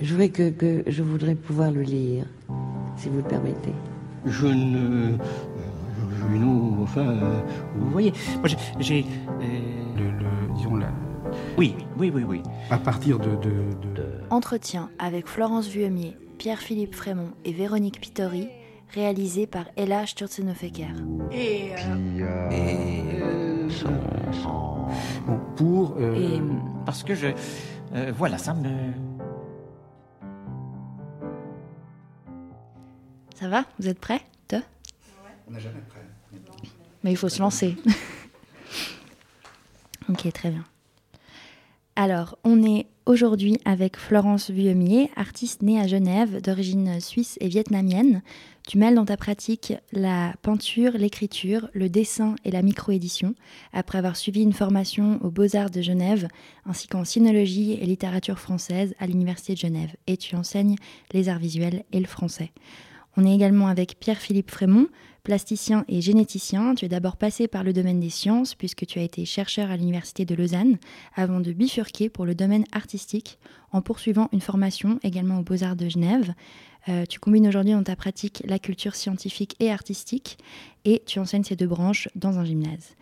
Je voudrais que, que, je voudrais pouvoir le lire, si vous le permettez. Je ne. Non, enfin. euh, vous voyez, moi j'ai. euh, Le, le- disons la- Oui, oui, oui, oui. à partir de, de- de- Entretien avec Florence Vuillemier, Pierre-Philippe Frémont et Véronique Pittori, réalisé par Ella Sturzenhofer. Et, euh, Et. euh, bon, pour euh, et. Parce que je. euh, voilà, ça me. Ça va? Vous êtes prêts? Te on n'est jamais prêt. Mais il faut se lancer. ok, très bien. Alors, on est aujourd'hui avec Florence Vuillemier, artiste née à Genève, d'origine suisse et vietnamienne. Tu mêles dans ta pratique la peinture, l'écriture, le dessin et la microédition, après avoir suivi une formation aux Beaux-Arts de Genève, ainsi qu'en sinologie et littérature française à l'Université de Genève. Et tu enseignes les arts visuels et le français. On est également avec Pierre-Philippe Frémont, plasticien et généticien. Tu es d'abord passé par le domaine des sciences, puisque tu as été chercheur à l'Université de Lausanne, avant de bifurquer pour le domaine artistique, en poursuivant une formation également aux Beaux-Arts de Genève. Euh, tu combines aujourd'hui dans ta pratique la culture scientifique et artistique, et tu enseignes ces deux branches dans un gymnase.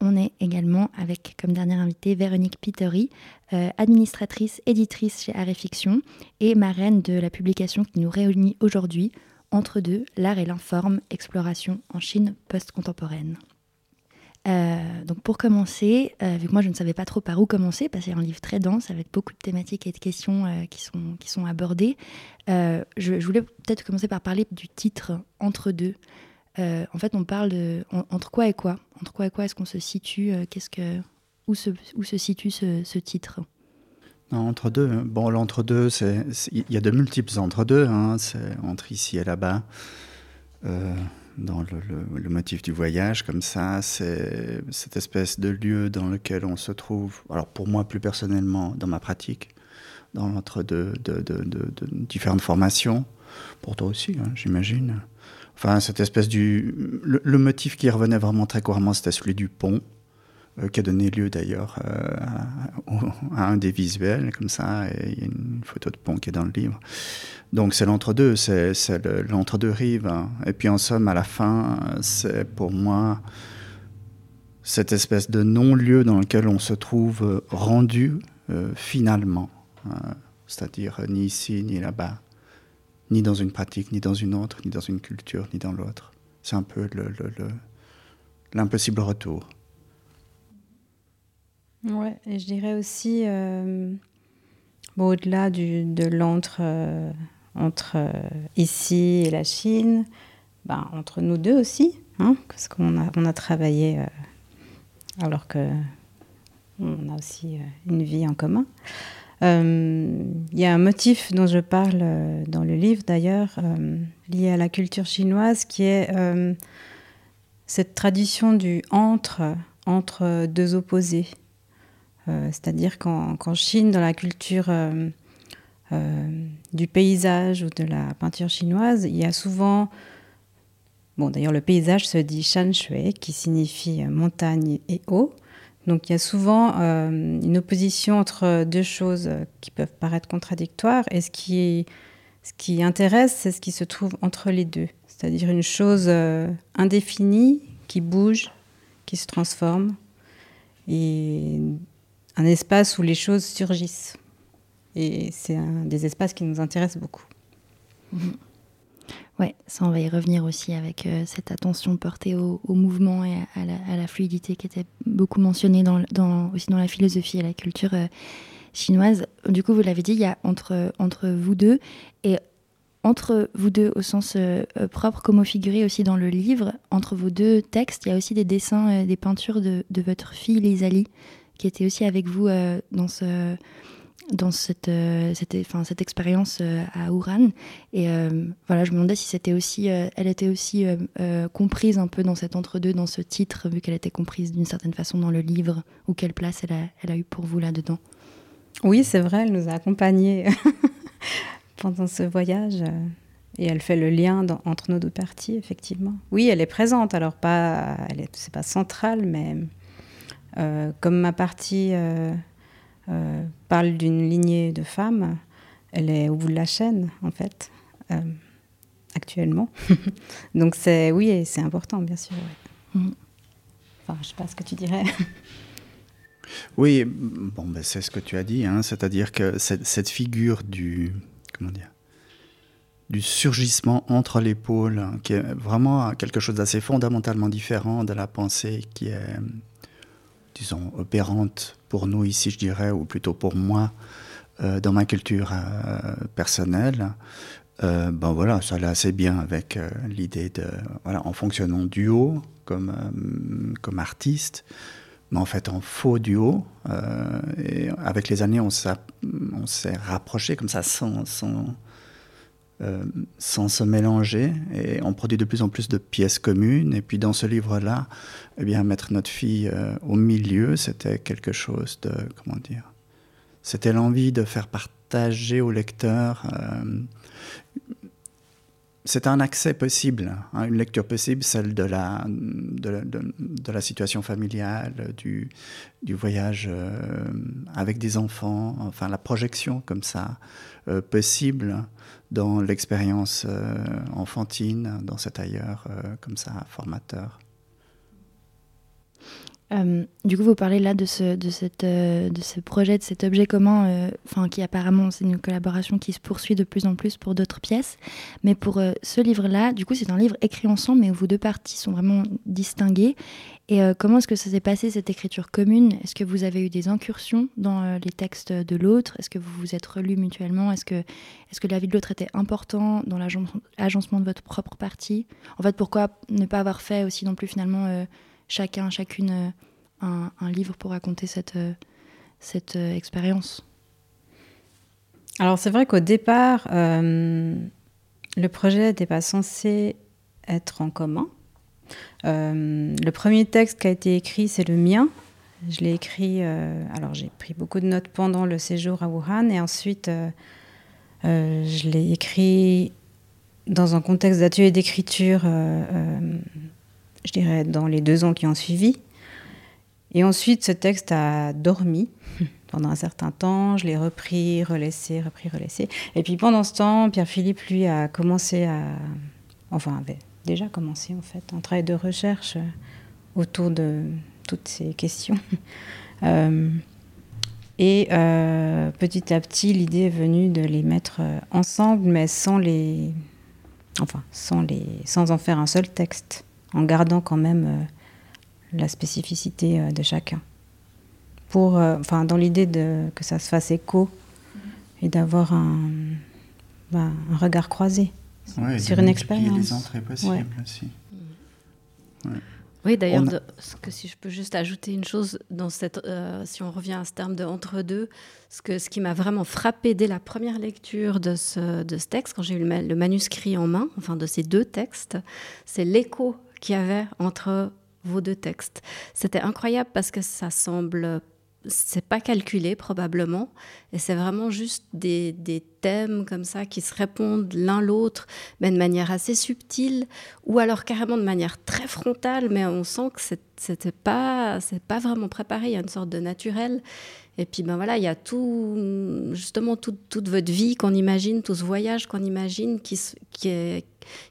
On est également avec comme dernière invitée Véronique Pittori, euh, administratrice, éditrice chez Art et Fiction et marraine de la publication qui nous réunit aujourd'hui, Entre deux, l'art et l'informe, exploration en Chine post-contemporaine. Euh, donc pour commencer, euh, vu que moi je ne savais pas trop par où commencer, parce que c'est un livre très dense avec beaucoup de thématiques et de questions euh, qui, sont, qui sont abordées, je, voulais peut-être commencer par parler du titre Entre deux. En fait, on parle de en- entre quoi et quoi? Entre quoi et quoi est-ce qu'on se situe? Qu'est-ce que où se, où se situe ce titre? Non, entre deux. Bon, l'entre-deux, il y a de multiples entre-deux. Hein, c'est entre ici et là-bas. Euh, dans le, motif du voyage, comme ça, c'est cette espèce de lieu dans lequel on se trouve. Alors, pour moi, plus personnellement, dans ma pratique, dans l'entre-deux de, différentes formations. Pour toi aussi, hein, j'imagine. Enfin, cette espèce du. Le motif qui revenait vraiment très couramment, c'était celui du pont euh, qui a donné lieu d'ailleurs euh, à, un des visuels, comme ça, et il y a une photo de pont qui est dans le livre. Donc c'est l'entre-deux, c'est c'est le- l'entre-deux rives. hein. Et puis en somme, à la fin, c'est pour moi cette espèce de non-lieu dans lequel on se trouve euh, rendu finalement. euh, C'est-à-dire ni ici, ni là-bas, ni dans une pratique, ni dans une autre, ni dans une culture, ni dans l'autre. C'est un peu le- le- le- l'impossible retour. Ouais, et je dirais aussi, euh, au-delà de l'entre euh, entre euh, ici et la Chine, ben, entre nous deux aussi, hein, parce qu'on a, on a travaillé alors que on a aussi une vie en commun. Il y a un motif dont je parle dans le livre d'ailleurs, lié à la culture chinoise, qui est cette tradition du entre, entre deux opposés. Euh, C'est-à-dire qu'en Chine, dans la culture euh, euh, du paysage ou de la peinture chinoise, il y a souvent, bon d'ailleurs le paysage se dit shan shui, qui signifie montagne et eau. Donc il y a souvent une opposition entre deux choses qui peuvent paraître contradictoires, et ce qui, ce qui intéresse, c'est ce qui se trouve entre les deux, c'est-à-dire une chose indéfinie qui bouge, qui se transforme, et un espace où les choses surgissent. Et c'est un des espaces qui nous intéressent beaucoup. Ouais, ça on va y revenir aussi avec euh, cette attention portée au, mouvement et à, la, fluidité qui était beaucoup mentionnée aussi dans la philosophie et la culture euh, chinoise. Du coup, vous l'avez dit, il y a entre, vous deux et entre vous deux au sens euh, propre comme figuré aussi dans le livre, entre vos deux textes, il y a aussi des dessins, des peintures de, votre fille Lisalie était aussi avec vous euh, dans ce dans cette, euh, cette, enfin, cette expérience euh, à Ouran. Et voilà, je me demandais si c'était aussi, elle était aussi comprise un peu dans cet entre-deux, dans ce titre, vu qu'elle était comprise d'une certaine façon dans le livre, ou quelle place elle a, elle a eu pour vous là-dedans. Oui, c'est vrai, elle nous a accompagnés pendant ce voyage. Et elle fait le lien entre nos deux parties, effectivement. Oui, elle est présente, alors pas, c'est pas centrale, mais euh, comme ma partie euh, euh, parle d'une lignée de femmes, elle est au bout de la chaîne, en fait, euh, actuellement. Donc, c'est, oui, c'est important, bien sûr. Mm. Enfin, je sais pas ce que tu dirais. Oui, bon, ben c'est ce que tu as dit, hein, c'est-à-dire que cette, cette, figure du, comment dire, du surgissement entre les pôles, hein, qui est vraiment quelque chose d'assez fondamentalement différent de la pensée qui est, disons, opérante pour nous ici, je dirais, ou plutôt pour moi, euh, dans ma culture euh, personnelle. Euh, ben voilà, ça allait assez bien avec l'idée de, voilà, en fonctionnant duo comme, comme artiste, mais en fait en faux duo. et avec les années, on s'est rapproché comme ça sans, sans, euh, sans se mélanger et on produit de plus en plus de pièces communes. Et puis dans ce livre-là, eh bien, mettre notre fille euh, au milieu, c'était quelque chose de, comment dire, c'était l'envie de faire partager au lecteur. Euh, c'est un accès possible, hein, une lecture possible, celle de la, de la, situation familiale, du, voyage avec des enfants, enfin la projection comme ça possible dans l'expérience euh, enfantine, dans cet ailleurs euh, comme ça, formateur. Euh, du coup, vous parlez là de ce, ce projet, de cet objet commun, enfin qui apparemment c'est une collaboration qui se poursuit de plus en plus pour d'autres pièces. Mais pour ce livre-là, du coup, c'est un livre écrit ensemble, mais où vos deux parties sont vraiment distinguées. Et euh, comment est-ce que ça s'est passé, cette écriture commune? Est-ce que vous avez eu des incursions dans euh, les textes de l'autre? Est-ce que vous vous êtes relus mutuellement? Est-ce que, est que l'avis de l'autre était important dans l'agencement de votre propre partie? En fait, pourquoi ne pas avoir fait aussi non plus finalement euh, chacun, chacune un, un, livre pour raconter cette, cette expérience Alors c'est vrai qu'au départ, le projet n'était pas censé être en commun. Euh, le premier texte qui a été écrit, c'est le mien. Je l'ai écrit, euh, alors j'ai pris beaucoup de notes pendant le séjour à Wuhan et ensuite euh, je l'ai écrit dans un contexte d'atelier d'écriture, je dirais dans les deux ans qui ont suivi. Et ensuite, ce texte a dormi pendant un certain temps. Je l'ai repris, relaissé, repris, relaissé. Et puis pendant ce temps, Pierre-Philippe, lui, a commencé à. Enfin, avait déjà commencé en fait un travail de recherche autour de toutes ces questions. Euh, et euh, petit à petit, l'idée est venue de les mettre ensemble, mais sans les, enfin, sans les, sans en faire un seul texte, en gardant quand même la spécificité de chacun. Pour, enfin, dans l'idée de que ça se fasse écho et d'avoir un, bah, un regard croisé sur une expérience. les entrées possibles aussi. Oui, d'ailleurs, que si je peux juste ajouter une chose, dans cette, euh, si on revient à ce terme de entre-deux, ce, que, ce qui m'a vraiment frappé dès la première lecture de ce, de ce texte, quand j'ai eu le, le, manuscrit en main, enfin de ces deux textes, c'est l'écho qu'il y avait entre vos deux textes. C'était incroyable parce que ça semble c'est pas calculé probablement, et c'est vraiment juste des, des, thèmes comme ça qui se répondent l'un l'autre, mais de manière assez subtile, ou alors carrément de manière très frontale, mais on sent que c'était pas, c'est pas vraiment préparé, il y a une sorte de naturel. Et puis ben voilà, il y a tout, justement toute votre vie qu'on imagine, tout ce voyage qu'on imagine qui, qui, est,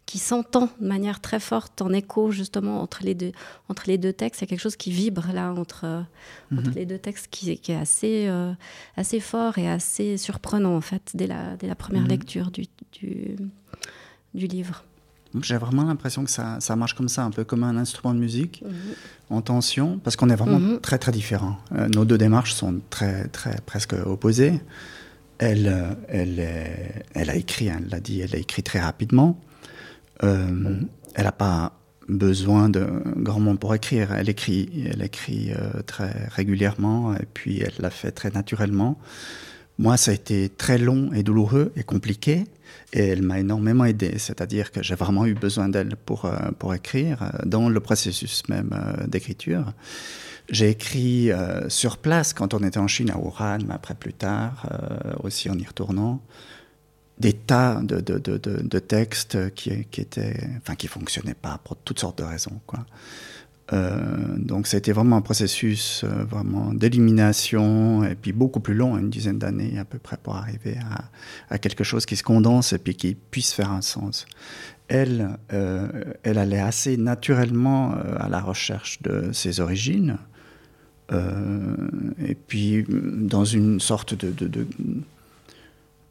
qui s'entend de manière très forte en écho justement entre les deux, entre les deux textes. Il y a quelque chose qui vibre là entre, entre mhm. les deux textes qui, qui est assez, euh, assez fort et assez surprenant en fait dès la, dès la première mhm. lecture du, du, du livre. J'ai vraiment l'impression que ça, ça, marche comme ça, un peu comme un instrument de musique, mhm. en tension, parce qu'on est vraiment très très différents. Euh, nos deux démarches sont très, très presque opposées. Elle, euh, elle, elle a écrit, hein, elle l'a dit, elle a écrit très rapidement. Euh, elle n'a pas besoin de grand monde pour écrire. Elle écrit, elle écrit euh, très régulièrement et puis elle l'a fait très naturellement. Moi, ça a été très long et douloureux et compliqué et elle m'a énormément aidé. C'est-à-dire que j'ai vraiment eu besoin d'elle pour, euh, pour écrire dans le processus même d'écriture. J'ai écrit sur place quand on était en Chine à Wuhan, mais après plus tard, aussi en y retournant des tas de, de, de, textes qui, qui, étaient, enfin, qui fonctionnaient pas pour toutes sortes de raisons. Quoi. Euh, donc ça a été vraiment un processus euh, vraiment d'élimination et puis beaucoup plus long, une dizaine d'années à peu près pour arriver à, quelque chose qui se condense et puis qui puisse faire un sens. Elle, euh, elle allait assez naturellement à la recherche de ses origines et puis dans une sorte de,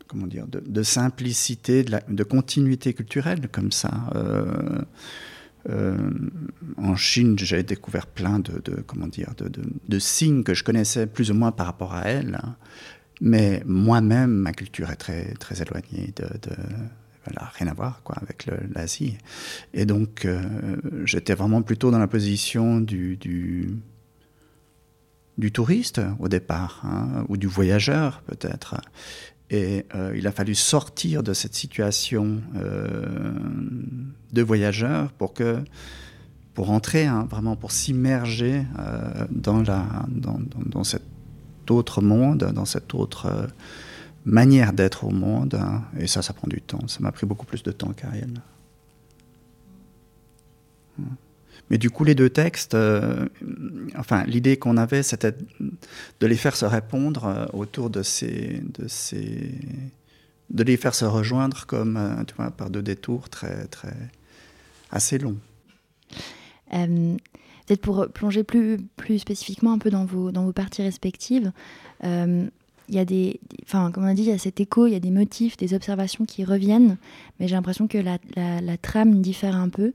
comment dire, de, simplicité, de, continuité culturelle comme ça. Euh, en Chine, j'ai découvert plein de, comment dire, de, de, signes que je connaissais plus ou moins par rapport à elle. Hein. Mais moi-même, ma culture est très, très éloignée de, voilà, rien à voir quoi, avec l'Asie. Et donc, euh, j'étais vraiment plutôt dans la position du, du, du touriste au départ, hein, ou du voyageur peut-être. Et euh, il a fallu sortir de cette situation euh, de voyageur pour que pour entrer hein, vraiment pour s'immerger euh, dans la dans, dans, cet autre monde, dans cette autre manière d'être au monde. Hein. Et ça, ça prend du temps. Ça m'a pris beaucoup plus de temps qu'Ariel. Mais du coup, les deux textes, euh, enfin, l'idée qu'on avait, c'était de les faire se répondre euh, autour de ces, de ces, de les faire se rejoindre comme, euh, par deux détours très, très, assez longs. Euh, Peut-être pour plonger plus, plus spécifiquement un peu dans vos, dans vos parties respectives, il y a des, enfin, comme on a dit, il y a cet écho, il y a des motifs, des observations qui reviennent, mais j'ai l'impression que la, trame diffère un peu.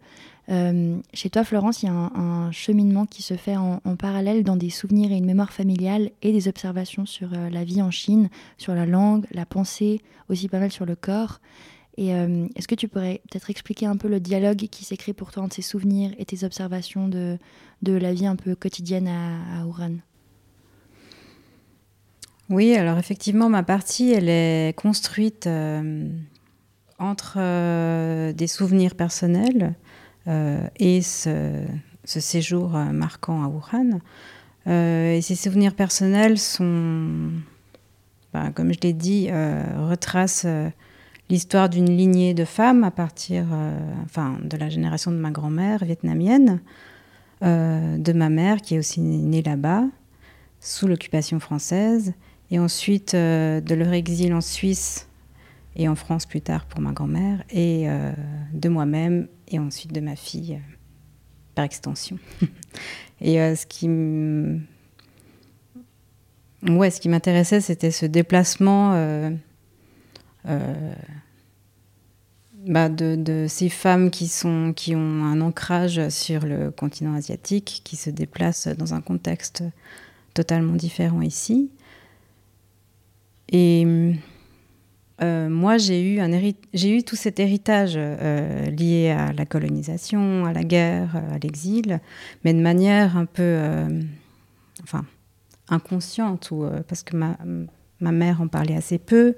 Euh, chez toi, Florence, il y a un, cheminement qui se fait en, parallèle dans des souvenirs et une mémoire familiale et des observations sur euh, la vie en Chine, sur la langue, la pensée, aussi pas mal sur le corps. Et euh, est-ce que tu pourrais peut-être expliquer un peu le dialogue qui s'écrit pour toi entre ces souvenirs et tes observations de, la vie un peu quotidienne à, à Oui, alors effectivement, ma partie, elle est construite entre des souvenirs personnels et ce, séjour marquant à Wuhan. Euh, et ces souvenirs personnels sont, ben, comme je l'ai dit, euh, retracent l'histoire d'une lignée de femmes à partir enfin, de la génération de ma grand-mère vietnamienne, de ma mère qui est aussi née là-bas, sous l'occupation française, et ensuite de leur exil en Suisse et en France plus tard pour ma grand-mère, et euh, de moi-même et ensuite de ma fille euh, par extension. et euh, ce qui ouais, ce qui m'intéressait, c'était ce déplacement bah de, de, ces femmes qui, sont, qui ont un ancrage sur le continent asiatique, qui se déplacent dans un contexte totalement différent ici. Et euh, moi, j'ai eu, tout cet héritage euh, lié à la colonisation, à la guerre, à l'exil, mais de manière un peu, euh, enfin, inconsciente, euh, parce que ma, mère en parlait assez peu.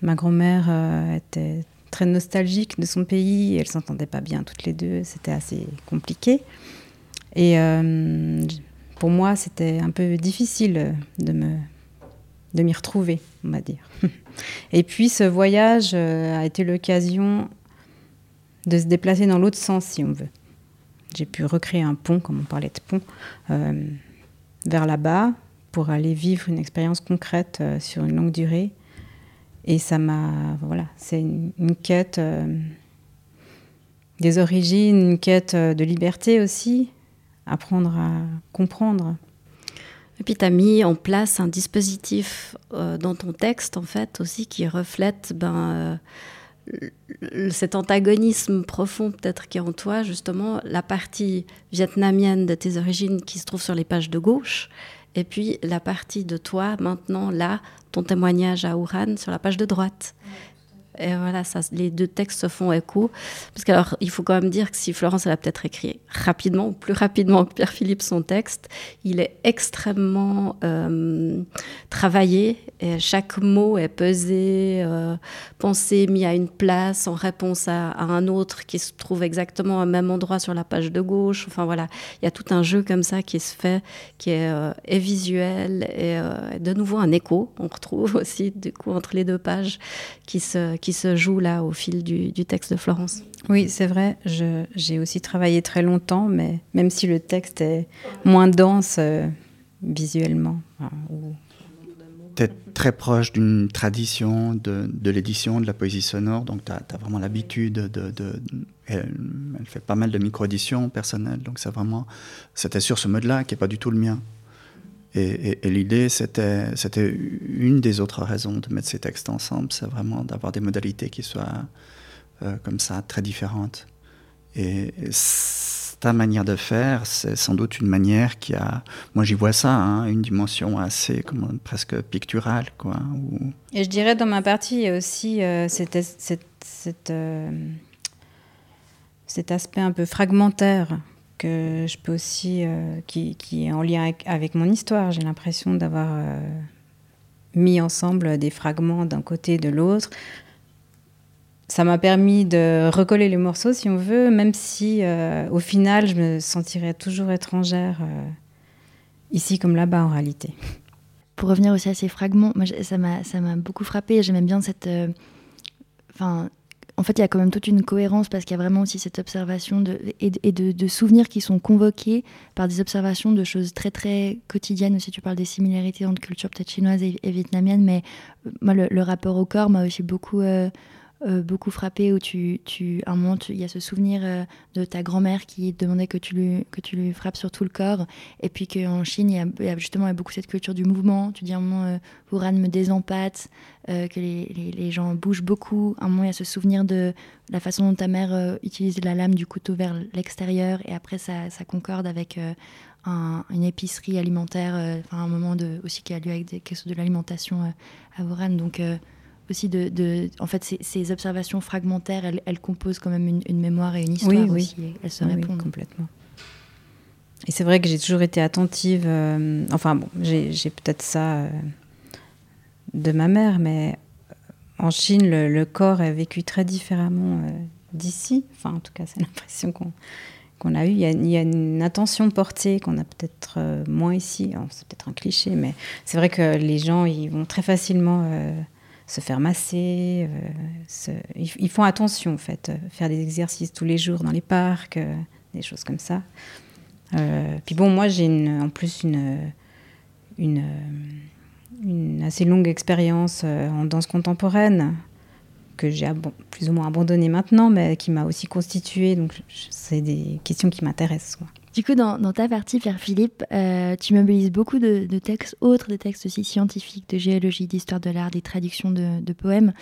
Ma grand-mère euh, était très nostalgique de son pays, elle s'entendait pas bien toutes les deux, c'était assez compliqué. Et euh, pour moi, c'était un peu difficile de me de m'y retrouver, on va dire. Et puis ce voyage euh, a été l'occasion de se déplacer dans l'autre sens, si on veut. J'ai pu recréer un pont, comme on parlait de pont, euh, vers là-bas pour aller vivre une expérience concrète euh, sur une longue durée. Et ça m'a. Voilà, c'est une, quête des origines, une quête de liberté aussi, apprendre à comprendre et puis tu as mis en place un dispositif euh, dans ton texte, en fait, aussi, qui reflète ben, euh, cet antagonisme profond peut-être qui est en toi, justement, la partie vietnamienne de tes origines qui se trouve sur les pages de gauche, et puis la partie de toi, maintenant, là, ton témoignage à Wuhan, sur la page de droite. Et voilà, les deux textes se font écho. Parce qu'alors, il faut quand même dire que si Florence, elle a peut-être écrit rapidement, ou plus rapidement que Pierre-Philippe son texte, il est extrêmement euh, travaillé. Chaque mot est pesé, euh, pensé, mis à une place en réponse à, un autre qui se trouve exactement au même endroit sur la page de gauche. Enfin voilà, il y a tout un jeu comme ça qui se fait, qui est, euh, visuel et de nouveau un écho. On retrouve aussi, du coup, entre les deux pages qui se, qui se joue là au fil du, texte de Florence. Oui, c'est vrai. J'ai aussi travaillé très longtemps, mais même si le texte est moins dense euh, visuellement. Tu es très proche d'une tradition de, de l'édition, de la poésie sonore, donc tu as, vraiment l'habitude de, de, elle, fait pas mal de micro-éditions personnelles, donc c'est vraiment. C'était sur ce mode-là qui n'est pas du tout le mien. Et, l'idée, c'était, une des autres raisons de mettre ces textes ensemble, c'est vraiment d'avoir des modalités qui soient euh, comme ça, très différentes. Et, ta manière de faire, c'est sans doute une manière qui a, moi j'y vois ça, hein, une dimension assez comment, presque picturale. Quoi, Et je dirais dans ma partie, aussi euh, euh, cet aspect un peu fragmentaire que je peux aussi, euh, qui, est en lien avec, mon histoire. J'ai l'impression d'avoir euh, mis ensemble des fragments d'un côté et de l'autre. Ça m'a permis de recoller les morceaux, si on veut, même si euh, au final, je me sentirais toujours étrangère, ici comme là-bas en réalité. Pour revenir aussi à ces fragments, moi, ça m'a beaucoup frappé. J'aimais bien cette. Enfin, en fait, il y a quand même toute une cohérence parce qu'il y a vraiment aussi cette observation et, de, souvenirs qui sont convoqués par des observations de choses très très quotidiennes. Aussi, tu parles des similarités entre culture peut-être chinoise et, vietnamienne, mais euh, moi, le, rapport au corps m'a aussi beaucoup euh, beaucoup frappé où tu, tu un moment il y a ce souvenir euh, de ta grand-mère qui demandait que tu lui que tu lui frappes sur tout le corps. Et puis qu'en Chine il y, a, justement y a beaucoup cette culture du mouvement. Tu dis un moment euh, me désempate euh, que les, les, gens bougent beaucoup. Un moment il y a ce souvenir de la façon dont ta mère utilise la lame du couteau vers l'extérieur. Et après ça, ça concorde avec une épicerie alimentaire enfin un moment aussi qui a lieu avec des, chose de l'alimentation à Wuhan donc aussi de, en fait ces, observations fragmentaires elles, composent quand même une, mémoire et une histoire oui, aussi elles se répondent complètement et c'est vrai que j'ai toujours été attentive euh, enfin bon j'ai peut-être ça euh, de ma mère mais euh, en Chine le, corps est vécu très différemment d'ici enfin en tout cas c'est l'impression qu'on qu'on a eu. Il y a, une attention portée qu'on a peut-être moins ici. C'est peut-être un cliché, mais c'est vrai que les gens, ils vont très facilement se faire masser. Euh, ils, font attention, en fait, euh, faire des exercices tous les jours dans les parcs, euh, des choses comme ça. puis bon, moi, j'ai en plus une, assez longue expérience en danse contemporaine que j'ai plus ou moins abandonnée maintenant, mais qui m'a aussi constituée. Donc, c'est des questions qui m'intéressent. Du coup, dans, ta partie, Pierre-Philippe, euh, tu mobilises beaucoup de, textes autres, des textes aussi scientifiques, de géologie, d'histoire de l'art, des traductions de, poèmes.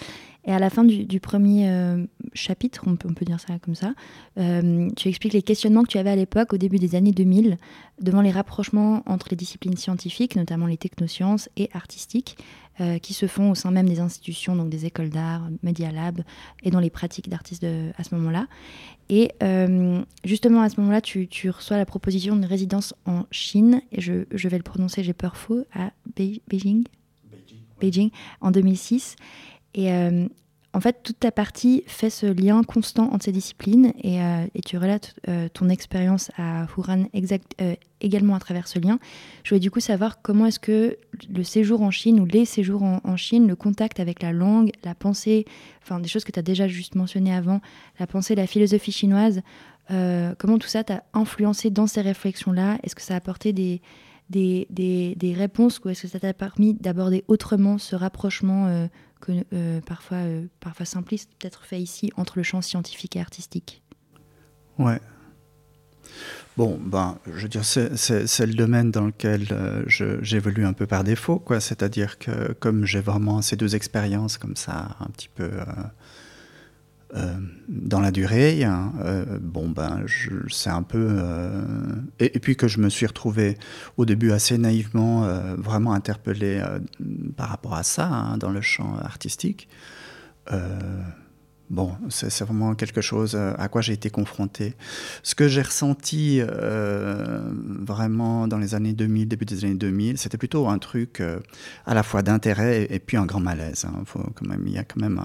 Et à la fin du, premier euh, chapitre, on peut, dire ça comme ça, euh, tu expliques les questionnements que tu avais à l'époque, au début des années 2000, devant les rapprochements entre les disciplines scientifiques, notamment les technosciences, et artistiques, euh, qui se font au sein même des institutions, donc des écoles d'art, Media Lab, et dans les pratiques d'artistes à ce moment-là. Et justement, à ce moment-là, tu, reçois la proposition d'une résidence en Chine, et je, vais le prononcer, j'ai peur faux, à Beijing, Beijing, Beijing en 2006. Et euh, en fait, toute ta partie fait ce lien constant entre ces disciplines et, euh, tu relates euh, ton expérience à Huran exact, également à travers ce lien. Je voulais du coup savoir comment est-ce que le séjour en Chine ou les séjours en, Chine, le contact avec la langue, la pensée, enfin des choses que tu as déjà juste mentionnées avant, la pensée, la philosophie chinoise, comment tout ça t'a influencé dans ces réflexions-là? Est-ce que ça a apporté des, des, des, des réponses ou est-ce que ça t'a permis d'aborder autrement ce rapprochement que, euh, parfois, euh, parfois simpliste, peut-être fait ici entre le champ scientifique et artistique? Ouais. Bon, ben, je veux dire, c'est le domaine dans lequel euh, j'évolue un peu par défaut, quoi. C'est-à-dire que comme j'ai vraiment ces deux expériences comme ça, un petit peu euh, dans la durée, hein, euh, bon ben, c'est un peu euh, et, puis que je me suis retrouvé au début assez naïvement vraiment interpellé par rapport à ça hein, dans le champ artistique. Bon, c'est vraiment quelque chose euh, à quoi j'ai été confronté. Ce que j'ai ressenti euh, vraiment dans les années 2000, début des années 2000, c'était plutôt un truc euh, à la fois d'intérêt et, puis un grand malaise. Hein. Il y a quand même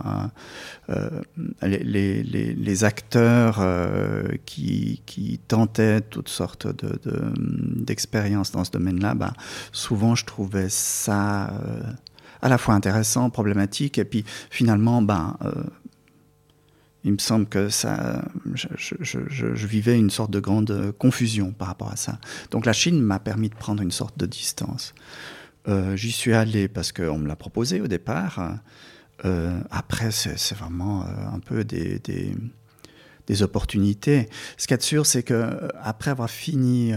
les, acteurs qui, tentaient toutes sortes d'expériences de, dans ce domaine-là. Ben, souvent, je trouvais ça à la fois intéressant, problématique, et puis finalement, ben il me semble que ça, je, vivais une sorte de grande confusion par rapport à ça. Donc la Chine m'a permis de prendre une sorte de distance. Euh, j'y suis allé parce qu'on me l'a proposé au départ. Euh, après, c'est vraiment euh, un peu des, des, opportunités. Ce qu'il y a de sûr, c'est que après avoir fini,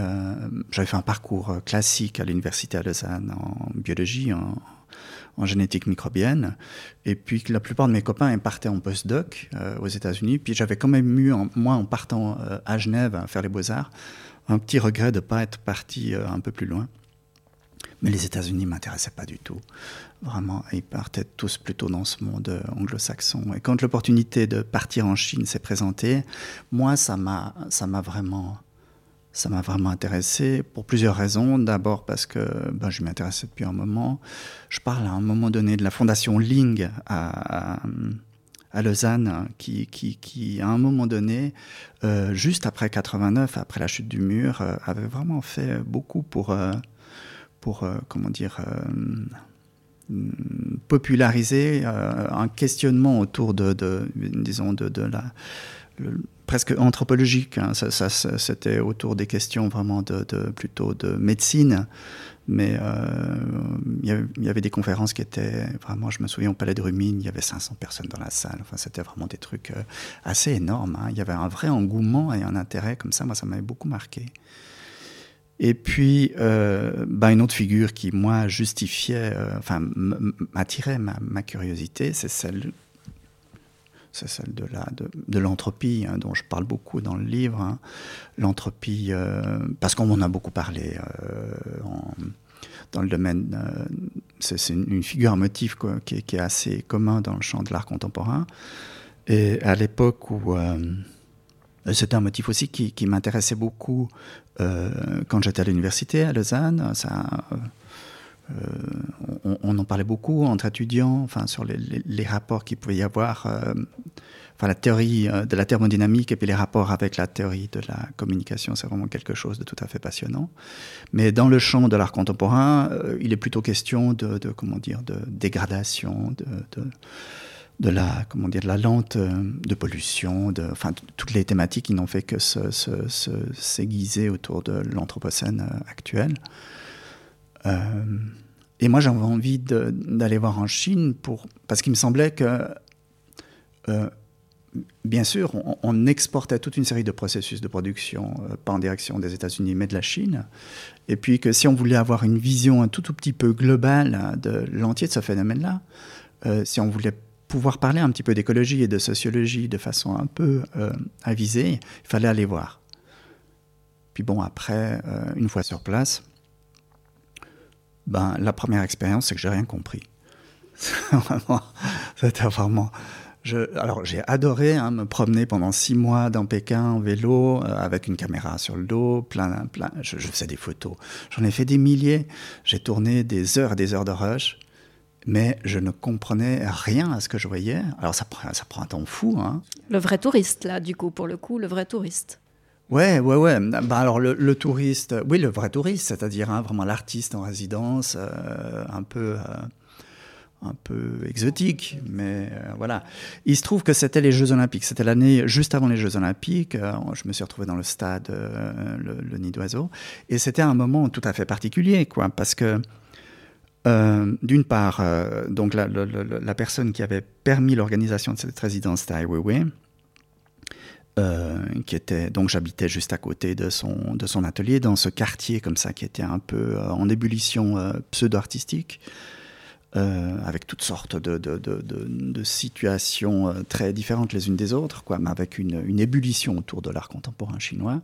j'avais fait un parcours classique à l'université à Lausanne en biologie, en génétique microbienne. Et puis la plupart de mes copains partaient en postdoc euh, aux États-Unis. Puis j'avais quand même eu, moi, en partant euh, à Genève à faire les beaux-arts, un petit regret de ne pas être parti euh, un peu plus loin. Mais les États-Unis ne m'intéressaient pas du tout. Vraiment, ils partaient tous plutôt dans ce monde anglo-saxon. Et quand l'opportunité de partir en Chine s'est présentée, moi, ça m'a vraiment ça m'a vraiment intéressé pour plusieurs raisons. D'abord parce que ben, je m'intéressais depuis un moment. Je parle à un moment donné de la fondation Ling à, Lausanne, qui, qui, qui, à un moment donné, euh, juste après 89, après la chute du mur, euh, avait vraiment fait beaucoup pour, euh, pour comment dire, populariser un questionnement autour de, de disons, de, de la presque anthropologique. Hein. Ça, c'était autour des questions vraiment de, plutôt de médecine. Mais euh, il y, avait des conférences qui étaient vraiment, je me souviens, au Palais de Rumine, il y avait 500 personnes dans la salle. Enfin, c'était vraiment des trucs euh, assez énormes. Hein. Il y avait un vrai engouement et un intérêt comme ça. Moi, ça m'avait beaucoup marqué. Et puis, euh, bah, une autre figure qui, moi, justifiait, enfin, m'attirait ma, ma, curiosité, c'est celle c'est celle de, la, de, l'entropie, hein, dont je parle beaucoup dans le livre. Hein. L'entropie, euh, parce qu'on en a beaucoup parlé euh, dans le domaine. Euh, c'est, une, figure, un motif qui, est, assez commun dans le champ de l'art contemporain. Et à l'époque où. c'était un motif aussi qui, qui m'intéressait beaucoup quand j'étais à l'université à Lausanne. Ça, euh, on, en parlait beaucoup entre étudiants, enfin, sur les, rapports qu'il pouvait y avoir, euh, enfin, la théorie euh, de la thermodynamique et puis les rapports avec la théorie de la communication, c'est vraiment quelque chose de tout à fait passionnant. Mais dans le champ de l'art contemporain, il est plutôt question de, comment dire, de dégradation, de, de la comment dire de la lente de pollution de enfin toutes les thématiques qui n'ont fait que se, s'aiguiser autour de l'anthropocène actuel et moi, j'avais envie d'aller voir en Chine pour, parce qu'il me semblait que, euh, bien sûr, on, exportait toute une série de processus de production, euh, pas en direction des États-Unis, mais de la Chine. Et puis que si on voulait avoir une vision un tout, tout petit peu globale de l'entier de ce phénomène-là, si on voulait pouvoir parler un petit peu d'écologie et de sociologie de façon un peu avisée, il fallait aller voir. Puis bon, après, une fois sur place, ben, la première expérience, c'est que j'ai rien compris. C'était vraiment. Alors j'ai adoré hein, me promener pendant six mois dans Pékin en vélo euh, avec une caméra sur le dos, plein, plein. Je, faisais des photos. J'en ai fait des milliers. J'ai tourné des heures et des heures de rush, mais je ne comprenais rien à ce que je voyais. Alors ça ça prend un temps fou. Hein. Le vrai touriste là, du coup, pour le coup, le vrai touriste. Ouais, ouais, ouais. Bah, alors le, touriste, oui, le vrai touriste, c'est-à-dire hein, vraiment l'artiste en résidence, euh, un peu, euh, un peu exotique, mais euh, voilà. Il se trouve que c'était les Jeux Olympiques. C'était l'année juste avant les Jeux Olympiques. je me suis retrouvé dans le stade, le, Nid d'Oiseau, et c'était un moment tout à fait particulier, quoi, parce que d'une part, donc la, la, personne qui avait permis l'organisation de cette résidence, c'était Ai Weiwei. Euh, qui était donc j'habitais juste à côté de son de son atelier dans ce quartier comme ça qui était un peu euh, en ébullition euh, pseudo-artistique avec toutes sortes de, de, de, situations très différentes les unes des autres quoi mais avec une, une ébullition autour de l'art contemporain chinois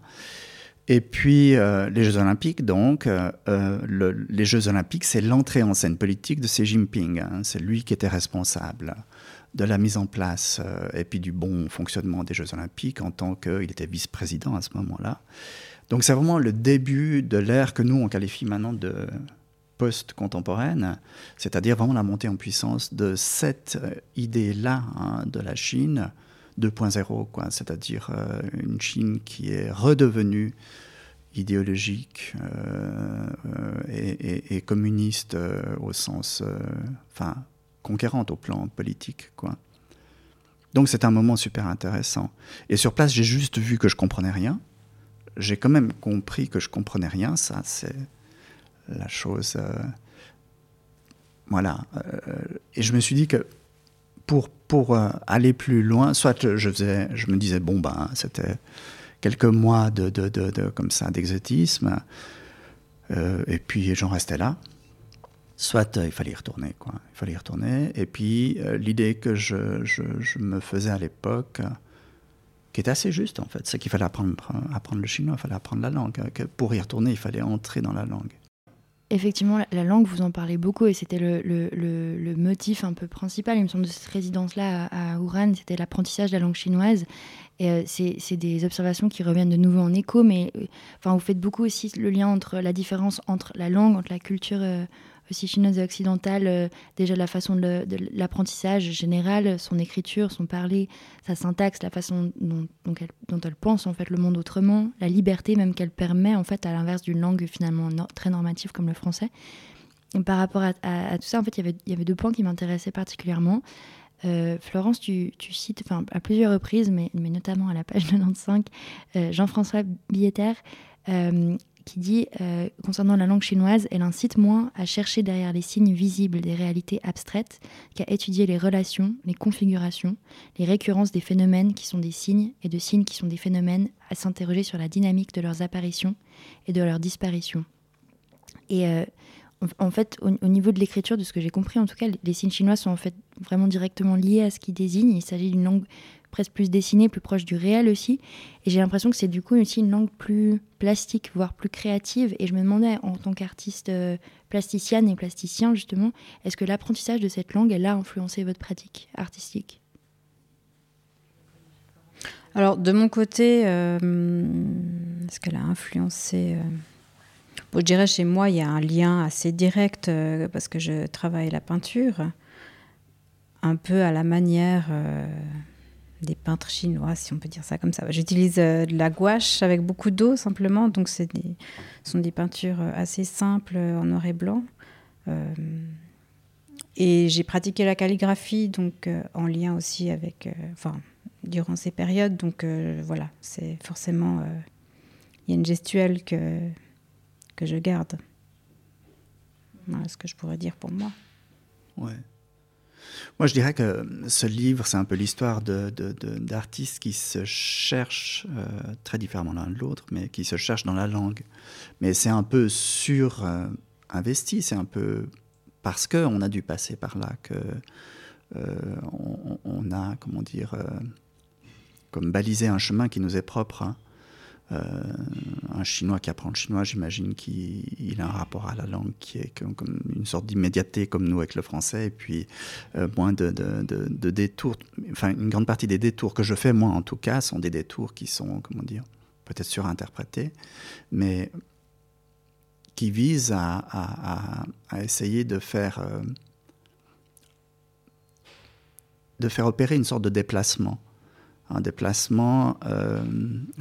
et puis les Jeux Olympiques donc le, les Jeux Olympiques c'est l'entrée en scène politique de Xi Jinping hein. c'est lui qui était responsable de la mise en place euh, et puis du bon fonctionnement des Jeux Olympiques en tant qu'il était vice-président à ce moment-là. Donc c'est vraiment le début de l'ère que nous on qualifie maintenant de post-contemporaine, c'est-à-dire vraiment la montée en puissance de cette euh, idée-là hein, de la Chine 2.0, quoi, c'est-à-dire euh, une Chine qui est redevenue idéologique et, et, communiste au sens, enfin, conquérante au plan politique. Quoi. Donc c'est un moment super intéressant. Et sur place, j'ai juste vu que je comprenais rien. J'ai quand même compris que je comprenais rien. Ça, c'est la chose. euh, voilà. Euh, et je me suis dit que pour, pour euh, aller plus loin, soit je, faisais, je me disais, bon, ben, c'était quelques mois de, de, de, de comme ça d'exotisme, et puis j'en restais là. Soit euh, il fallait y retourner, quoi. Il fallait y retourner. Et puis euh, l'idée que je, je, me faisais à l'époque, euh, qui était assez juste en fait, c'est qu'il fallait apprendre, apprendre le chinois, il fallait apprendre la langue. Que pour y retourner, il fallait entrer dans la langue. Effectivement, la, la langue, vous en parlez beaucoup et c'était le, le, le, motif un peu principal, il me semble, de cette résidence-là à, à Ouran, c'était l'apprentissage de la langue chinoise. Et c'est des observations qui reviennent de nouveau en écho, mais enfin, vous faites beaucoup aussi le lien entre la différence entre la langue, entre la culture aussi chinoise et occidentale, euh, déjà la façon de, l'apprentissage général, son écriture, son parler, sa syntaxe, la façon dont, elle, pense en fait le monde autrement, la liberté même qu'elle permet en fait à l'inverse d'une langue finalement très normative comme le français. Et par rapport à, tout ça, en fait, il y avait, deux points qui m'intéressaient particulièrement. Euh, Florence, tu, tu cites à plusieurs reprises, mais, mais, notamment à la page 95, euh, Jean-François Billetter, qui dit euh, concernant la langue chinoise, elle incite moins à chercher derrière les signes visibles des réalités abstraites qu'à étudier les relations, les configurations, les récurrences des phénomènes qui sont des signes et de signes qui sont des phénomènes, à s'interroger sur la dynamique de leurs apparitions et de leur disparition. Et euh, en fait, au, au, niveau de l'écriture, de ce que j'ai compris, en tout cas, les signes chinois sont en fait vraiment directement liés à ce qu'ils désignent. Il s'agit d'une langue presque plus dessinée, plus proche du réel aussi. Et j'ai l'impression que c'est du coup aussi une langue plus plastique, voire plus créative. Et je me demandais, en tant qu'artiste euh, plasticienne et plasticien, justement, est-ce que l'apprentissage de cette langue, elle a influencé votre pratique artistique? Alors, de mon côté, euh, est-ce qu'elle a influencé euh... Je dirais chez moi, il y a un lien assez direct parce que je travaille la peinture, un peu à la manière des peintres chinois, si on peut dire ça comme ça. J'utilise euh, de la gouache avec beaucoup d'eau simplement, donc ce sont des peintures assez simples en noir et blanc. Euh, et j'ai pratiqué la calligraphie, donc euh, en lien aussi avec, euh, enfin, durant ces périodes, donc euh, voilà, c'est forcément, il y a une gestuelle que que je garde. Voilà ce que je pourrais dire pour moi. Ouais. Moi, je dirais que ce livre, c'est un peu l'histoire d'artistes qui se cherchent euh, très différemment l'un de l'autre, mais qui se cherchent dans la langue. Mais c'est un peu sur investi, c'est un peu parce qu'on a dû passer par là que euh, on, on, a, comment dire, euh, comme balisé un chemin qui nous est propre. Hein. Euh, un Chinois qui apprend le chinois, j'imagine qu'il a un rapport à la langue qui est comme, une sorte d'immédiateté comme nous avec le français, et puis euh, moins de, détours. Enfin, une grande partie des détours que je fais, moi en tout cas, sont des détours qui sont, comment dire, peut-être surinterprétés, mais qui visent à essayer de faire, euh, de faire opérer une sorte de déplacement un déplacement, euh,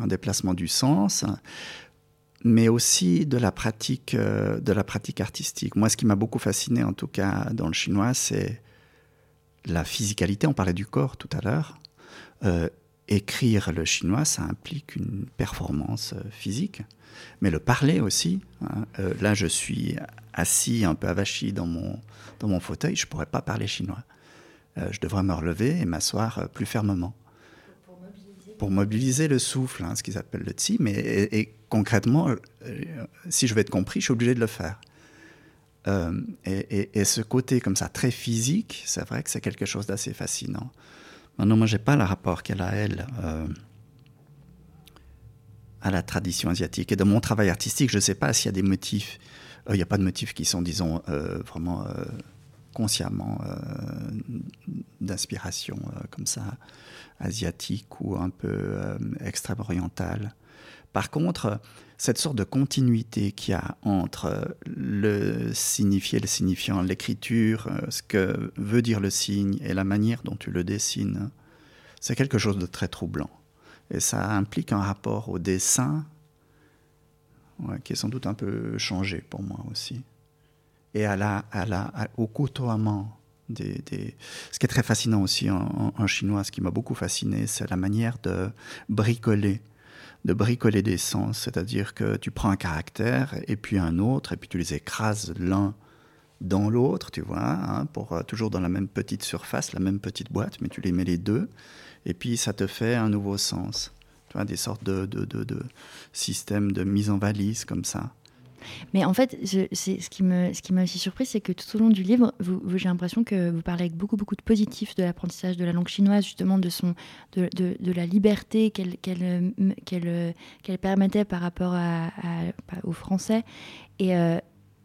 un déplacement du sens, mais aussi de la pratique, euh, de la pratique artistique. Moi, ce qui m'a beaucoup fasciné, en tout cas dans le chinois, c'est la physicalité. On parlait du corps tout à l'heure. Euh, écrire le chinois, ça implique une performance physique, mais le parler aussi. Hein. là, je suis assis un peu avachi dans mon, dans mon fauteuil, je ne pourrais pas parler chinois. je devrais me relever et m'asseoir plus fermement pour mobiliser le souffle, hein, ce qu'ils appellent le tsi, mais et, concrètement, euh, si je veux être compris, je suis obligé de le faire. Euh, et, et, ce côté comme ça très physique, c'est vrai que c'est quelque chose d'assez fascinant. Maintenant, moi, j'ai pas le rapport qu'elle a elle euh, à la tradition asiatique. Et dans mon travail artistique, je ne sais pas s'il y a des motifs. Il n'y a pas de motifs qui sont, disons, vraiment consciemment d'inspiration comme ça asiatique ou un peu euh, extrême orientale. Par contre, cette sorte de continuité qu'il y a entre le signifié, le signifiant, l'écriture, ce que veut dire le signe et la manière dont tu le dessines, c'est quelque chose de très troublant. Et ça implique un rapport au dessin qui est sans doute un peu changé pour moi aussi. Et à la, à la, au côtoiement Ce qui est très fascinant aussi en, chinois, ce qui m'a beaucoup fasciné, c'est la manière de bricoler de bricoler des sens, c'est-à-dire que tu prends un caractère et puis un autre, et puis tu les écrases l'un dans l'autre, tu vois, hein, pour euh, toujours dans la même petite surface, la même petite boîte, mais tu les mets les deux, et puis ça te fait un nouveau sens. Tu vois, des sortes de, de systèmes de mise en valise comme ça. Mais en fait, ce qui me, ce qui m'a aussi surpris, c'est que tout au long du livre, vous, j'ai l'impression que vous parlez avec beaucoup, beaucoup de positifs de l'apprentissage de la langue chinoise, justement de son, de, de, la liberté qu'elle, qu'elle, qu'elle, qu'elle permettait par rapport à, au français. Euh,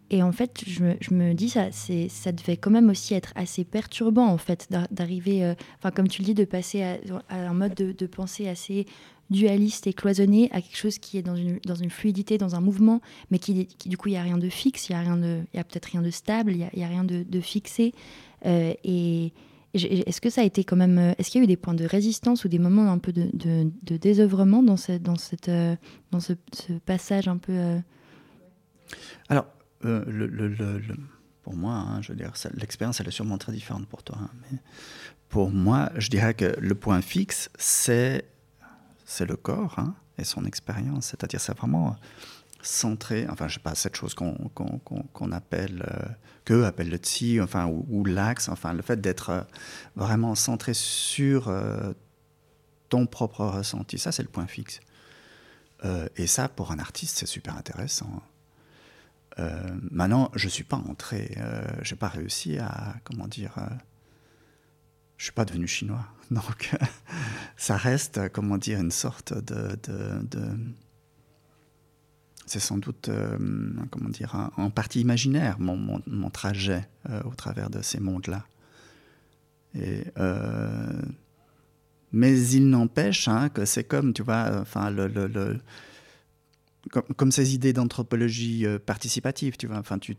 et en fait, je me, dis, ça, ça devait quand même aussi être assez perturbant, en fait, d'arriver, euh, comme tu le dis, de passer à, un mode de, de pensée assez dualiste et cloisonné à quelque chose qui est dans une, fluidité, dans un mouvement, mais qui, du coup, il n'y a rien de fixe, il n'y a, a peut-être rien de stable, il n'y a, rien de, fixé. Euh, et, est-ce que ça a été quand même. Est-ce qu'il y a eu des points de résistance ou des moments un peu de, désœuvrement dans, cette, dans, cette, euh, dans ce, ce, passage un peu. Euh... Alors, pour moi, hein, je veux dire, l'expérience, elle est sûrement très différente pour toi. Hein, pour moi, je dirais que le point fixe, c'est c'est le corps hein, et son expérience. C'est-à-dire, c'est vraiment centré, enfin, je sais pas, cette chose qu'on qu qu appelle, euh, que appelle le tsi, enfin, ou, l'axe, enfin, le fait d'être euh, vraiment centré sur euh, ton propre ressenti, ça, c'est le point fixe. Et ça, pour un artiste, c'est super intéressant. Euh, maintenant, je suis pas entré, j'ai pas réussi à, comment dire, je suis pas devenu chinois. Donc, ça reste, comment dire, une sorte de. de, c'est sans doute, euh, comment dire, en partie imaginaire, mon, trajet euh, au travers de ces mondes-là. Euh, mais il n'empêche hein, que c'est comme, tu vois, enfin, le comme, ces idées d'anthropologie euh, participative, tu vois, enfin, tu,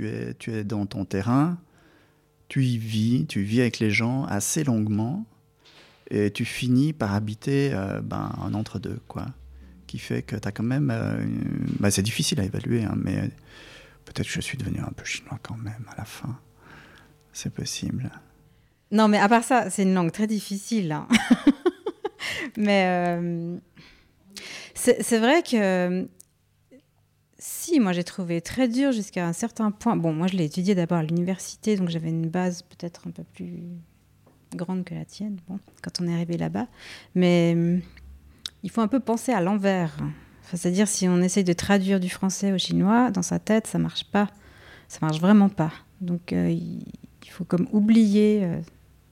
es, dans ton terrain, tu y vis, tu vis avec les gens assez longuement, et tu finis par habiter euh, ben, entre-deux, quoi. Qui fait que tu as quand même. Euh, ben, c'est difficile à évaluer, hein, mais peut-être que je suis devenu un peu chinois quand même à la fin. C'est possible. Non, mais à part ça, c'est une langue très difficile. Hein. mais euh, c'est vrai que. Si, moi j'ai trouvé très dur jusqu'à un certain point. Bon, moi je l'ai étudié d'abord à l'université, donc j'avais une base peut-être un peu plus grande que la tienne, bon, quand on est arrivé là-bas. Mais hum, il faut un peu penser à l'envers. C'est-à-dire, si on essaye de traduire du français au chinois, dans sa tête, ça marche pas. Ça marche vraiment pas. Donc, euh, il, faut comme oublier euh,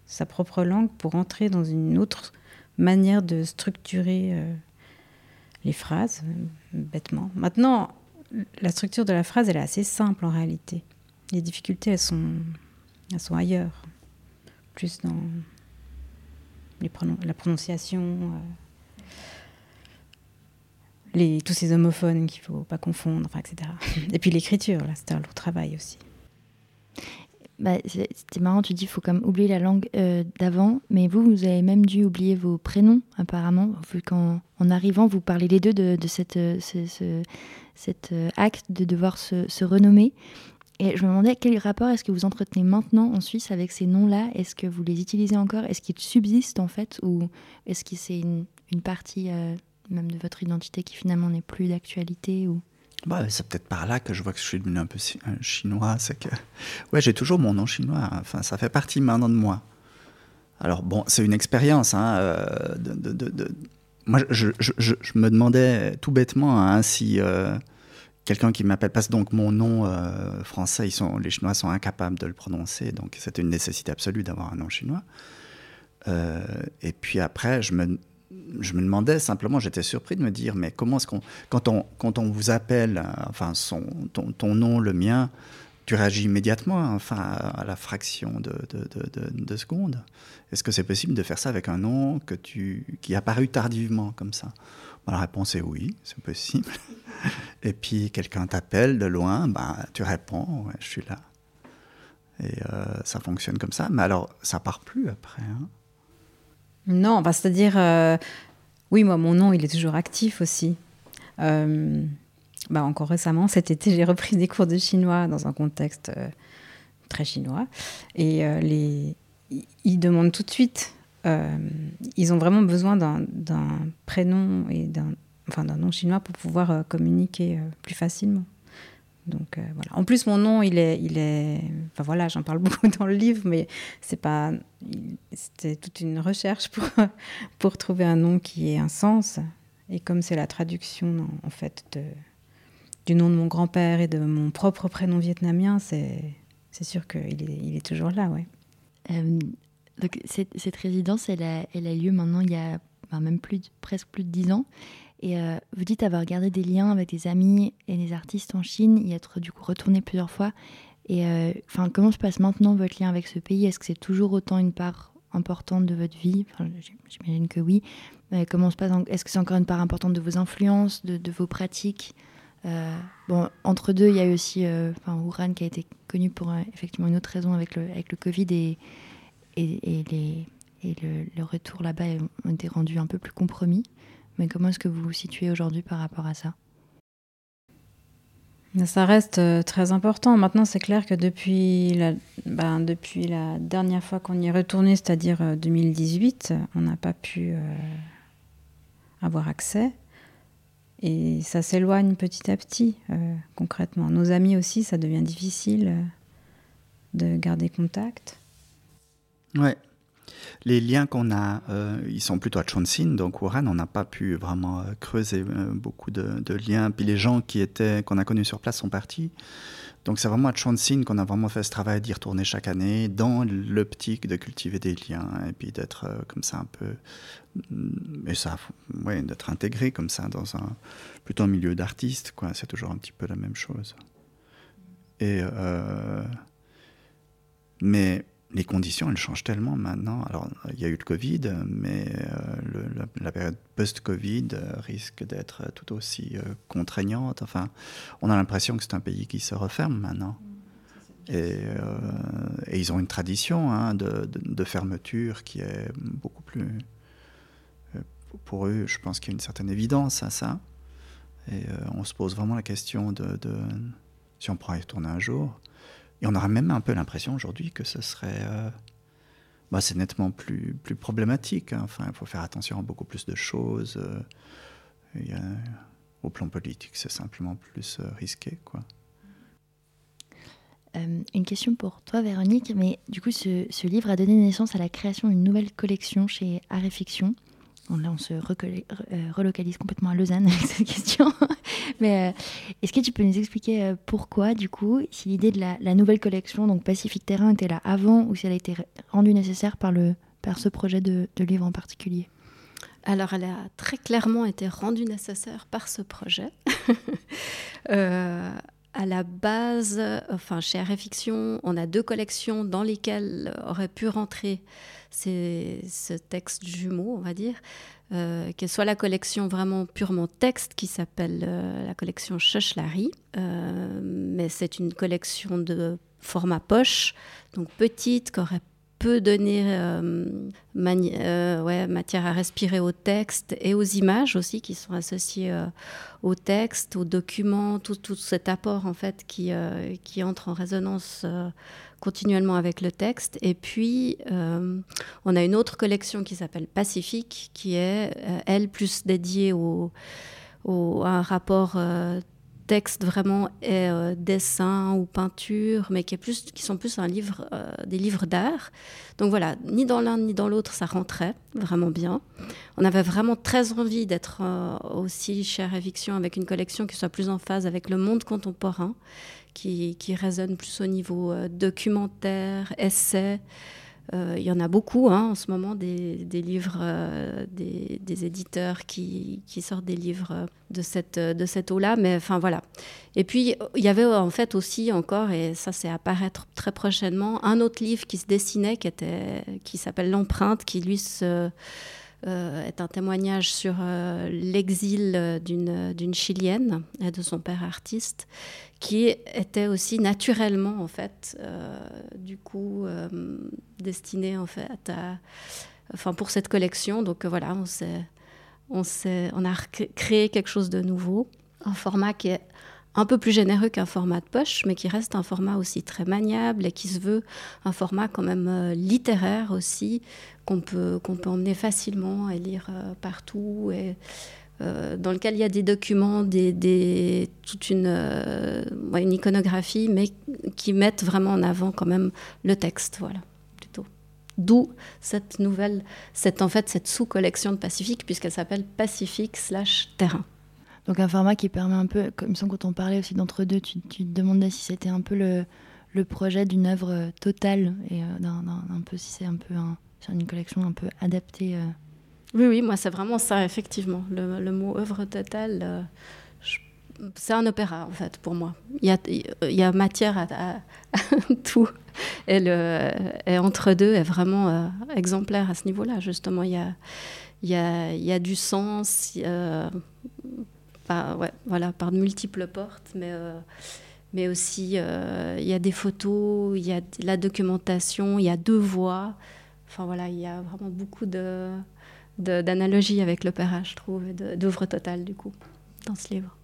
sa propre langue pour entrer dans une autre manière de structurer euh, les phrases, bêtement. Maintenant, la structure de la phrase, elle est assez simple en réalité. Les difficultés, elles sont, elles sont ailleurs plus dans les pronon la prononciation, euh, les, tous ces homophones qu'il ne faut pas confondre, etc. Et puis l'écriture, c'est un lourd travail aussi. Bah, C'était marrant, tu dis qu'il faut comme oublier la langue euh, d'avant, mais vous, vous avez même dû oublier vos prénoms, apparemment, vu qu'en en arrivant, vous parlez les deux de, ce, cet acte de devoir se, renommer. Et je me demandais quel rapport est-ce que vous entretenez maintenant en Suisse avec ces noms-là? Est-ce que vous les utilisez encore? Est-ce qu'ils subsistent en fait? Ou est-ce que c'est une, partie euh, même de votre identité qui finalement n'est plus d'actualité? Bah, c'est peut-être par là que je vois que je suis devenu un peu chinois. C'est que ouais, j'ai toujours mon nom chinois. Enfin, ça fait partie maintenant de moi. Alors bon, c'est une expérience. Hein, euh, Moi, je, me demandais tout bêtement hein, si... Euh, quelqu'un qui m'appelle que donc mon nom euh, français ils sont les chinois sont incapables de le prononcer donc c'était une nécessité absolue d'avoir un nom chinois et puis après je me je me demandais simplement j'étais surpris de me dire mais comment est-ce qu'on quand on quand on vous appelle enfin son ton, ton nom le mien tu réagis immédiatement enfin à, la fraction de, de, de, de, de secondes est-ce que c'est possible de faire ça avec un nom que tu qui est apparu tardivement comme ça? La réponse est oui c'est possible et puis quelqu'un t'appelle de loin, ben, tu réponds, je suis là. Et euh, ça fonctionne comme ça. Mais alors, ça part plus après. Hein non, c'est-à-dire, euh, oui, moi, mon nom, il est toujours actif aussi. Euh, bah, encore récemment, cet été, j'ai repris des cours de chinois dans un contexte très chinois. Et les, ils demandent tout de suite. ils ont vraiment besoin d'un prénom et d'un nom chinois pour pouvoir communiquer plus facilement. Donc voilà. En plus, mon nom, il est, il est, enfin voilà, j'en parle beaucoup dans le livre, mais c'est pas, c'était toute une recherche pour pour trouver un nom qui ait un sens. Et comme c'est la traduction en fait de, du nom de mon grand-père et de mon propre prénom vietnamien, c'est c'est sûr qu'il est, il est toujours là, ouais. Euh, donc cette, cette, résidence, elle a, elle a lieu maintenant il y a même plus presque plus de dix ans. Et euh, vous dites avoir gardé des liens avec des amis et des artistes en Chine, y être du coup retourné plusieurs fois. Et euh, comment se passe maintenant votre lien avec ce pays? Est-ce que c'est toujours autant une part importante de votre vie? J'imagine que oui. Mais comment se passe Est-ce que c'est encore une part importante de vos influences, de, vos pratiques? Euh, bon, entre deux, il y a eu aussi euh, enfin, qui a été connu pour effectivement une autre raison avec le, Covid et, le, retour là-bas ont été rendus un peu plus compromis. Mais comment est-ce que vous vous situez aujourd'hui par rapport à ça? Ça reste euh, très important. Maintenant, c'est clair que depuis la, ben, depuis la dernière fois qu'on y est retourné, c'est-à-dire 2018, euh, on n'a pas pu euh, avoir accès. Et ça s'éloigne petit à petit, euh, concrètement. Nos amis aussi, ça devient difficile euh, de garder contact. Ouais. Les liens qu'on a, euh, ils sont plutôt à Chonsin, donc Wuhan, on n'a pas pu vraiment euh, creuser euh, beaucoup de, liens. Puis les gens qui étaient, qu'on a connus sur place sont partis. Donc c'est vraiment à Chonsin qu'on a vraiment fait ce travail d'y retourner chaque année dans l'optique de cultiver des liens et puis d'être comme ça un peu, et ça, ouais, d'être intégré comme ça dans un plutôt un milieu d'artistes, quoi. C'est toujours un petit peu la même chose. Et mais les conditions, elles changent tellement maintenant. Alors, il y a eu le Covid, mais euh, le, la, la, période post-Covid euh, risque d'être tout aussi euh, contraignante. Enfin, on a l'impression que c'est un pays qui se referme maintenant. Et, euh, et ils ont une tradition hein, de, de, de, fermeture qui est beaucoup plus... Pour eux, je pense qu'il y a une certaine évidence à ça. Et euh, on se pose vraiment la question de, de si on pourra y retourner un jour. Et on aura même un peu l'impression aujourd'hui que ce serait. Euh, bah, c'est nettement plus, plus problématique. Hein. Enfin, il faut faire attention à beaucoup plus de choses. Euh, au plan politique, c'est simplement plus euh, risqué. Quoi. Une question pour toi, Véronique. Mais du coup, ce, livre a donné naissance à la création d'une nouvelle collection chez Art là, on se euh, relocalise complètement à Lausanne avec cette question. Mais euh, est-ce que tu peux nous expliquer euh, pourquoi, du coup, si l'idée de la, nouvelle collection, donc Pacifique Terrain, était là avant ou si elle a été rendue nécessaire par, le, par ce projet de, livre en particulier? Alors, elle a très clairement été rendue nécessaire par ce projet. à la base, enfin, chez Réfiction, on a deux collections dans lesquelles aurait pu rentrer ces, ce texte jumeau, on va dire, euh, qu'elle soit la collection vraiment purement texte qui s'appelle euh, la collection Chochlari, euh, mais c'est une collection de format poche, donc petite, qui aurait peut donner euh, euh, matière à respirer au texte et aux images aussi qui sont associées euh, au texte, aux documents, tout, cet apport en fait qui, euh, entre en résonance continuellement avec le texte. Et puis, on a une autre collection qui s'appelle Pacifique, qui est, elle, plus dédiée au, au, à un rapport texte vraiment est euh, dessin ou peinture, mais qui, est plus, qui sont plus un livre, euh, des livres d'art. Donc voilà, ni dans l'un ni dans l'autre, ça rentrait vraiment bien. On avait vraiment très envie d'être euh, aussi chez Réviction avec une collection qui soit plus en phase avec le monde contemporain, qui, qui résonne plus au niveau documentaire, essai. Euh, il y en a beaucoup hein, en ce moment, des, des livres, euh, des, des, éditeurs qui, qui, sortent des livres de cette, de cette eau-là. Mais enfin voilà. Et puis, il y avait en fait aussi encore, et ça c'est apparaître très prochainement, un autre livre qui se dessinait qui, qui s'appelle L'empreinte, qui lui se est un témoignage sur euh, l'exil d'une chilienne et de son père artiste, qui était aussi naturellement en fait, euh, du coup, euh, destiné en fait à, enfin pour cette collection. Donc voilà, on s'est, on on a créé quelque chose de nouveau, un format qui est un peu plus généreux qu'un format de poche, mais qui reste un format aussi très maniable et qui se veut un format quand même euh, littéraire aussi, qu'on peut, qu'on peut emmener facilement et lire euh, partout. Et, euh, dans lequel il y a des documents, des, des toute une, une iconographie, mais qui mettent vraiment en avant quand même le texte. Voilà. D'où cette nouvelle, cette, en fait, cette sous-collection de Pacifique, puisqu'elle s'appelle Pacifique slash terrain. Donc un format qui permet un peu, comme quand on parlait aussi d'entre deux, tu, te demandais si c'était un peu le, projet d'une œuvre totale et euh, un peu si c'est un peu une collection un peu adaptée. Euh. Oui, oui, moi c'est vraiment ça, effectivement. Le, mot œuvre totale, euh, c'est un opéra en fait pour moi. Il y a, matière à, tout. Et, le, entre deux est vraiment exemplaire à ce niveau-là, justement. Il y a du sens par, ouais, voilà, par de multiples portes, mais, euh, mais aussi euh, il y a des photos, il y a la documentation, il y a deux voix. Enfin voilà, il y a vraiment beaucoup de, d'analogies avec l'opéra, je trouve, d'œuvres totales du coup, dans ce livre.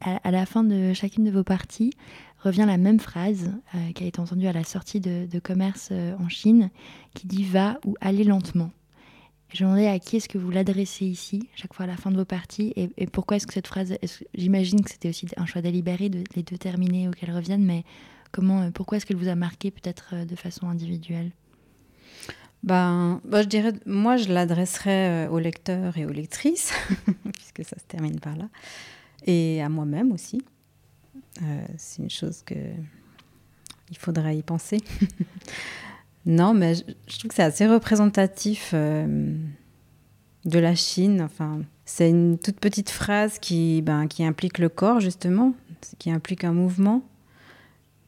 À, la fin de chacune de vos parties revient la même phrase euh, qui a été entendue à la sortie de, de commerce en Chine, qui dit va ou allez lentement. Je demandais à qui est-ce que vous l'adressez ici, chaque fois à la fin de vos parties, et, pourquoi est-ce que cette phrase, j'imagine que c'était aussi un choix délibéré de les deux terminer ou qu'elles reviennent, mais comment, euh, pourquoi est-ce qu'elle vous a marqué peut-être euh, de façon individuelle? Ben, ben, je dirais, moi, je l'adresserais euh, aux lecteurs et aux lectrices, puisque ça se termine par là, et à moi-même aussi. c'est une chose que il faudra y penser. Non, mais je, trouve que c'est assez représentatif euh, de la Chine. Enfin, c'est une toute petite phrase qui, ben, qui implique le corps, justement, qui implique un mouvement.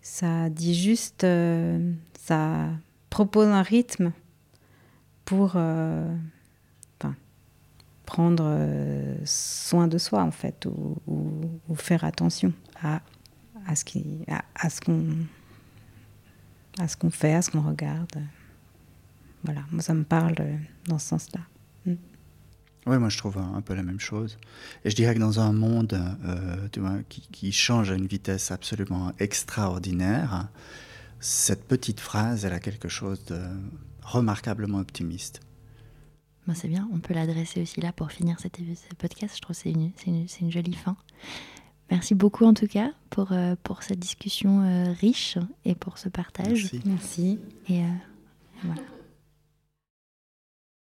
Ça dit juste, euh, ça propose un rythme pour euh, prendre soin de soi, en fait, ou, faire attention à, à ce qu'on à ce qu'on fait, à ce qu'on regarde. Voilà, moi ça me parle euh, dans ce sens-là. Mm. Oui, moi je trouve un, peu la même chose. Et je dirais que dans un monde euh, tu vois, qui, qui, change à une vitesse absolument extraordinaire, cette petite phrase, elle a quelque chose de remarquablement optimiste. Moi, c'est bien, on peut l'adresser aussi là pour finir cet, podcast. Je trouve que c'est une, une, une, jolie fin. Merci beaucoup en tout cas pour, euh, pour cette discussion euh, riche et pour ce partage. Merci. Merci. Et euh, voilà.